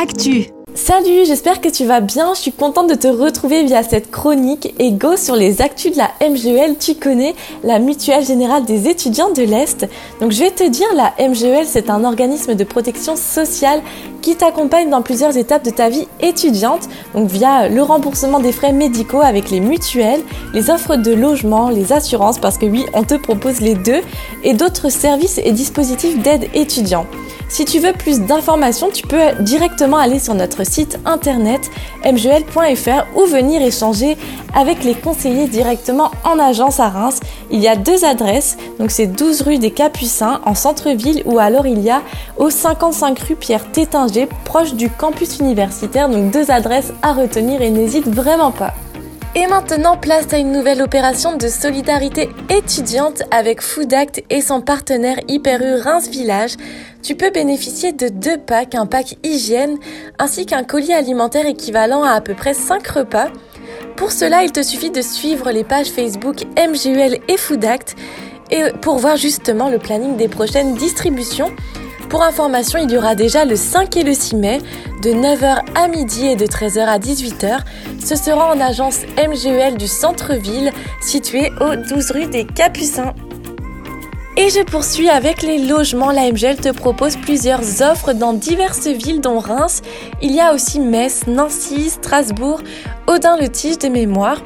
Actu. Salut, j'espère que tu vas bien. Je suis contente de te retrouver via cette chronique et go sur les actus de la MGEL. Tu connais la Mutuelle Générale des étudiants de l'Est. Donc je vais te dire, la MGEL, c'est un organisme de protection sociale qui t'accompagne dans plusieurs étapes de ta vie étudiante. Donc via le remboursement des frais médicaux avec les mutuelles, les offres de logement, les assurances, parce que oui, on te propose les deux, et d'autres services et dispositifs d'aide étudiants. Si tu veux plus d'informations, tu peux directement aller sur notre site internet mgl.fr ou venir échanger avec les conseillers directement en agence à Reims. Il y a deux adresses, donc c'est 12 rue des Capucins en centre-ville ou alors il y a au 55 rue Pierre Tétinger proche du campus universitaire, donc deux adresses à retenir et n'hésite vraiment pas. Et maintenant, place à une nouvelle opération de solidarité étudiante avec Food Act et son partenaire Hyper U Reims Village. Tu peux bénéficier de deux packs, un pack hygiène ainsi qu'un colis alimentaire équivalent à à peu près 5 repas. Pour cela, il te suffit de suivre les pages Facebook MGUL et Food Act et pour voir justement le planning des prochaines distributions. Pour information, il y aura déjà le 5 et le 6 mai, de 9h à midi et de 13h à 18h. Ce sera en agence MGEL du centre-ville, située au 12 rue des Capucins. Et je poursuis avec les logements. La MGL te propose plusieurs offres dans diverses villes dont Reims. Il y a aussi Metz, Nancy, Strasbourg, Audin-le-Tige de mémoire.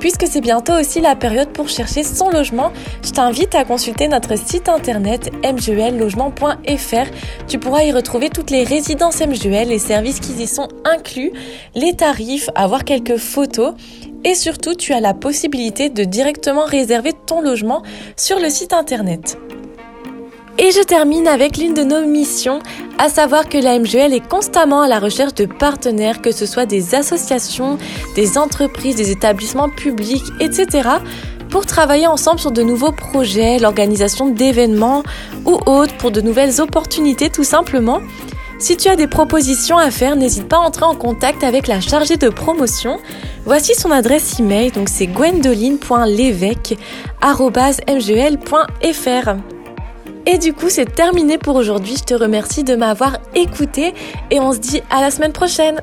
Puisque c'est bientôt aussi la période pour chercher son logement, je t'invite à consulter notre site internet mgellogement.fr. Tu pourras y retrouver toutes les résidences MGL, les services qui y sont inclus, les tarifs, avoir quelques photos et surtout tu as la possibilité de directement réserver ton logement sur le site internet. Et je termine avec l'une de nos missions, à savoir que la MGL est constamment à la recherche de partenaires, que ce soit des associations, des entreprises, des établissements publics, etc., pour travailler ensemble sur de nouveaux projets, l'organisation d'événements ou autres, pour de nouvelles opportunités tout simplement. Si tu as des propositions à faire, n'hésite pas à entrer en contact avec la chargée de promotion. Voici son adresse email, donc c'est gwendoline.levesque.mgl.fr. Et du coup, c'est terminé pour aujourd'hui. Je te remercie de m'avoir écouté et on se dit à la semaine prochaine.